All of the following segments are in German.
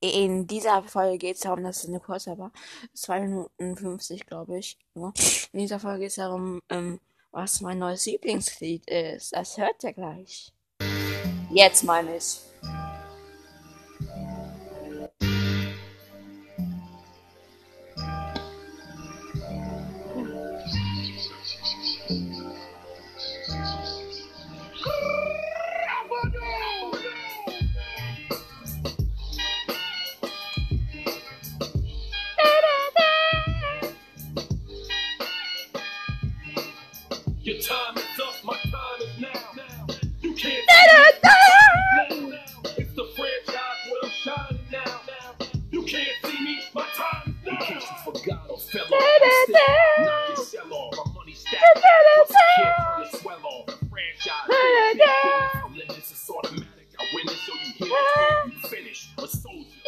In dieser Folge geht es darum, dass es eine kurze war. 2 Minuten 50, glaube ich. Nur. In dieser Folge geht es darum, ähm, was mein neues Lieblingslied ist. Das hört ihr gleich. Jetzt meine ich.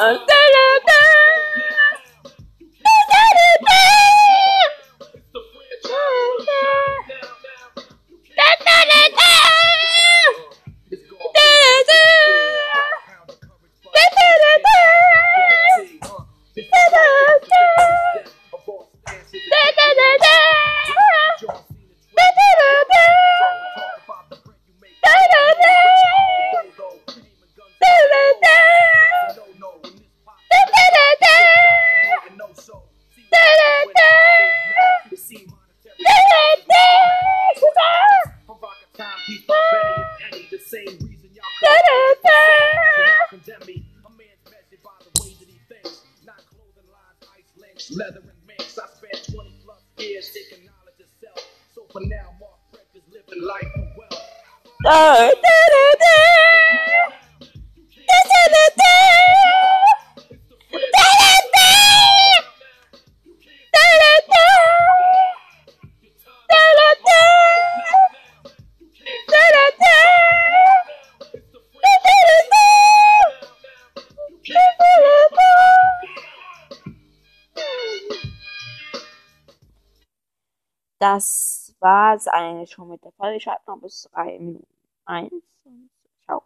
Thank Leather and mix, I spent 20 plus years taking knowledge of self. So for now, Mark Frederick's living life for wealth. Oh, da, da, da. Das war's eigentlich schon mit der Folge. Ich Schreibt noch bis drei Minuten eins und ciao.